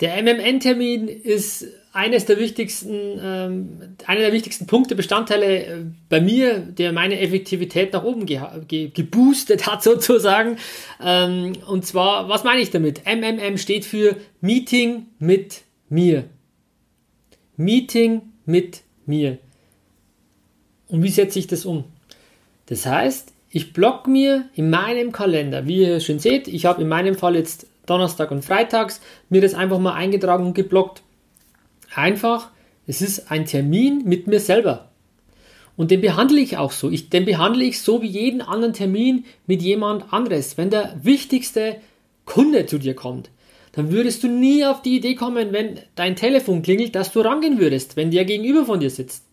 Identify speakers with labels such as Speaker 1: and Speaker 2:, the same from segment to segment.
Speaker 1: Der MMN-Termin ist eines der wichtigsten, ähm, einer der wichtigsten Punkte, Bestandteile äh, bei mir, der meine Effektivität nach oben ge ge geboostet hat sozusagen. Ähm, und zwar, was meine ich damit? MMM steht für Meeting mit mir. Meeting mit mir. Und wie setze ich das um? Das heißt, ich block mir in meinem Kalender, wie ihr schon seht, ich habe in meinem Fall jetzt Donnerstag und Freitags, mir das einfach mal eingetragen und geblockt. Einfach, es ist ein Termin mit mir selber. Und den behandle ich auch so. Ich, den behandle ich so wie jeden anderen Termin mit jemand anderes. Wenn der wichtigste Kunde zu dir kommt, dann würdest du nie auf die Idee kommen, wenn dein Telefon klingelt, dass du rangehen würdest, wenn der gegenüber von dir sitzt.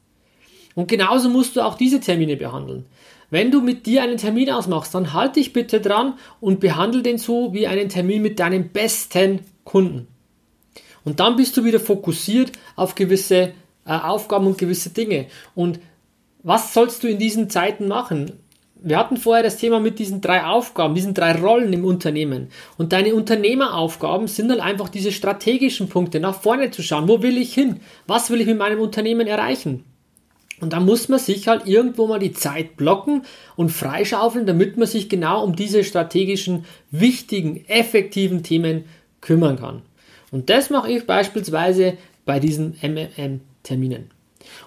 Speaker 1: Und genauso musst du auch diese Termine behandeln. Wenn du mit dir einen Termin ausmachst, dann halt dich bitte dran und behandle den so wie einen Termin mit deinem besten Kunden. Und dann bist du wieder fokussiert auf gewisse äh, Aufgaben und gewisse Dinge. Und was sollst du in diesen Zeiten machen? Wir hatten vorher das Thema mit diesen drei Aufgaben, diesen drei Rollen im Unternehmen. Und deine Unternehmeraufgaben sind halt einfach diese strategischen Punkte, nach vorne zu schauen. Wo will ich hin? Was will ich mit meinem Unternehmen erreichen? Und da muss man sich halt irgendwo mal die Zeit blocken und freischaufeln, damit man sich genau um diese strategischen, wichtigen, effektiven Themen kümmern kann. Und das mache ich beispielsweise bei diesen MMM-Terminen.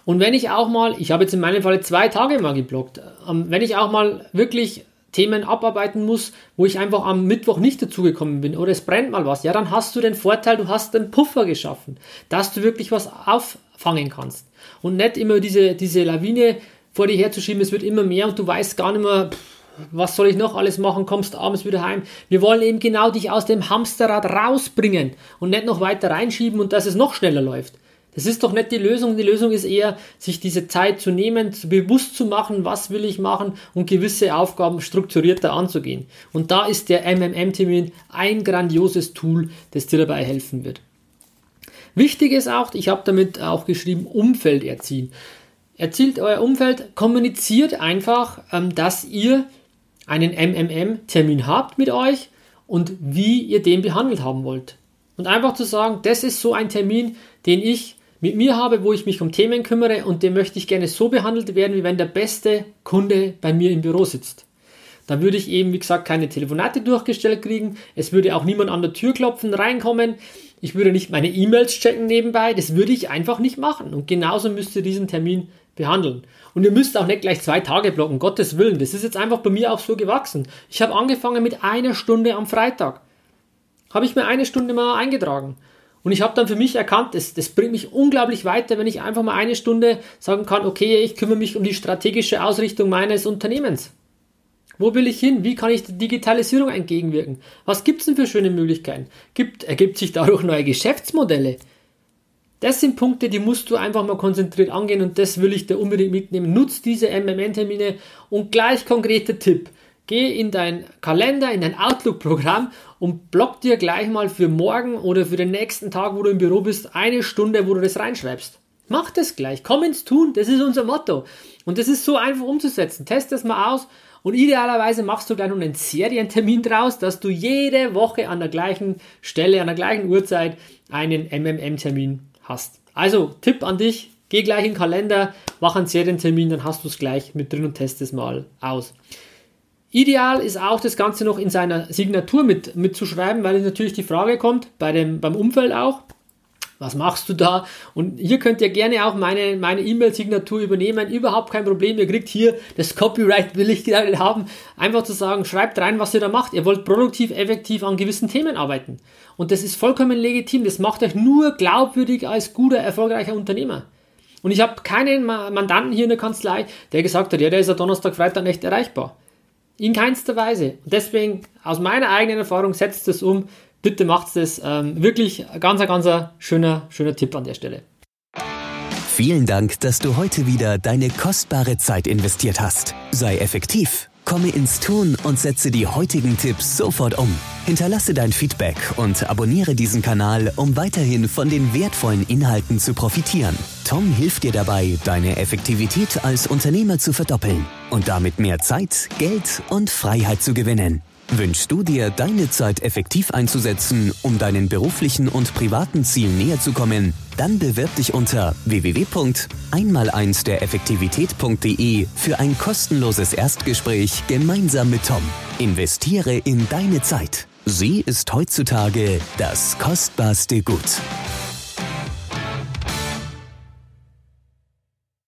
Speaker 1: Und wenn ich auch mal, ich habe jetzt in meinem Fall zwei Tage mal geblockt, ähm, wenn ich auch mal wirklich Themen abarbeiten muss, wo ich einfach am Mittwoch nicht dazugekommen bin oder es brennt mal was, ja, dann hast du den Vorteil, du hast einen Puffer geschaffen, dass du wirklich was auffangen kannst. Und nicht immer diese, diese Lawine vor dir herzuschieben, es wird immer mehr und du weißt gar nicht mehr, was soll ich noch alles machen, kommst abends wieder heim. Wir wollen eben genau dich aus dem Hamsterrad rausbringen und nicht noch weiter reinschieben und dass es noch schneller läuft. Das ist doch nicht die Lösung. Die Lösung ist eher, sich diese Zeit zu nehmen, bewusst zu machen, was will ich machen und gewisse Aufgaben strukturierter anzugehen. Und da ist der MMM-Termin ein grandioses Tool, das dir dabei helfen wird. Wichtig ist auch, ich habe damit auch geschrieben, Umfeld erziehen. Erzielt euer Umfeld, kommuniziert einfach, ähm, dass ihr einen MMM-Termin habt mit euch und wie ihr den behandelt haben wollt. Und einfach zu sagen, das ist so ein Termin, den ich mit mir habe, wo ich mich um Themen kümmere und den möchte ich gerne so behandelt werden, wie wenn der beste Kunde bei mir im Büro sitzt. Dann würde ich eben, wie gesagt, keine Telefonate durchgestellt kriegen. Es würde auch niemand an der Tür klopfen, reinkommen. Ich würde nicht meine E-Mails checken nebenbei. Das würde ich einfach nicht machen. Und genauso müsst ihr diesen Termin behandeln. Und ihr müsst auch nicht gleich zwei Tage blocken, Gottes Willen. Das ist jetzt einfach bei mir auch so gewachsen. Ich habe angefangen mit einer Stunde am Freitag. Habe ich mir eine Stunde mal eingetragen. Und ich habe dann für mich erkannt, das, das bringt mich unglaublich weiter, wenn ich einfach mal eine Stunde sagen kann, okay, ich kümmere mich um die strategische Ausrichtung meines Unternehmens. Wo will ich hin? Wie kann ich der Digitalisierung entgegenwirken? Was gibt es denn für schöne Möglichkeiten? Gibt, ergibt sich dadurch neue Geschäftsmodelle? Das sind Punkte, die musst du einfach mal konzentriert angehen und das will ich dir unbedingt mitnehmen. Nutz diese MMN-Termine und gleich konkreter Tipp. Geh in dein Kalender, in dein Outlook-Programm und block dir gleich mal für morgen oder für den nächsten Tag, wo du im Büro bist, eine Stunde, wo du das reinschreibst. Mach das gleich, komm ins Tun, das ist unser Motto. Und das ist so einfach umzusetzen. Test das mal aus und idealerweise machst du dann einen Serientermin draus, dass du jede Woche an der gleichen Stelle, an der gleichen Uhrzeit einen MMM-Termin hast. Also, Tipp an dich, geh gleich in den Kalender, mach einen Serientermin, dann hast du es gleich mit drin und test es mal aus. Ideal ist auch das Ganze noch in seiner Signatur mit, mitzuschreiben, weil natürlich die Frage kommt, bei dem, beim Umfeld auch, was machst du da? Und hier könnt ihr gerne auch meine meine E-Mail-Signatur übernehmen. Überhaupt kein Problem. Ihr kriegt hier das Copyright, will ich haben. Einfach zu sagen, schreibt rein, was ihr da macht. Ihr wollt produktiv, effektiv an gewissen Themen arbeiten. Und das ist vollkommen legitim. Das macht euch nur glaubwürdig als guter, erfolgreicher Unternehmer. Und ich habe keinen Mandanten hier in der Kanzlei, der gesagt hat, ja, der ist ja Donnerstag, Freitag nicht erreichbar. In keinster Weise. Und deswegen, aus meiner eigenen Erfahrung, setzt es um. Bitte macht es. Ähm, wirklich ganz, ganz schöner, schöner Tipp an der Stelle.
Speaker 2: Vielen Dank, dass du heute wieder deine kostbare Zeit investiert hast. Sei effektiv, komme ins Tun und setze die heutigen Tipps sofort um. Hinterlasse dein Feedback und abonniere diesen Kanal, um weiterhin von den wertvollen Inhalten zu profitieren. Tom hilft dir dabei, deine Effektivität als Unternehmer zu verdoppeln und damit mehr Zeit, Geld und Freiheit zu gewinnen. Wünschst du dir, deine Zeit effektiv einzusetzen, um deinen beruflichen und privaten Zielen näher zu kommen? Dann bewirb dich unter www.einmal1 der Effektivität.de für ein kostenloses Erstgespräch gemeinsam mit Tom. Investiere in deine Zeit. Sie ist heutzutage das kostbarste Gut.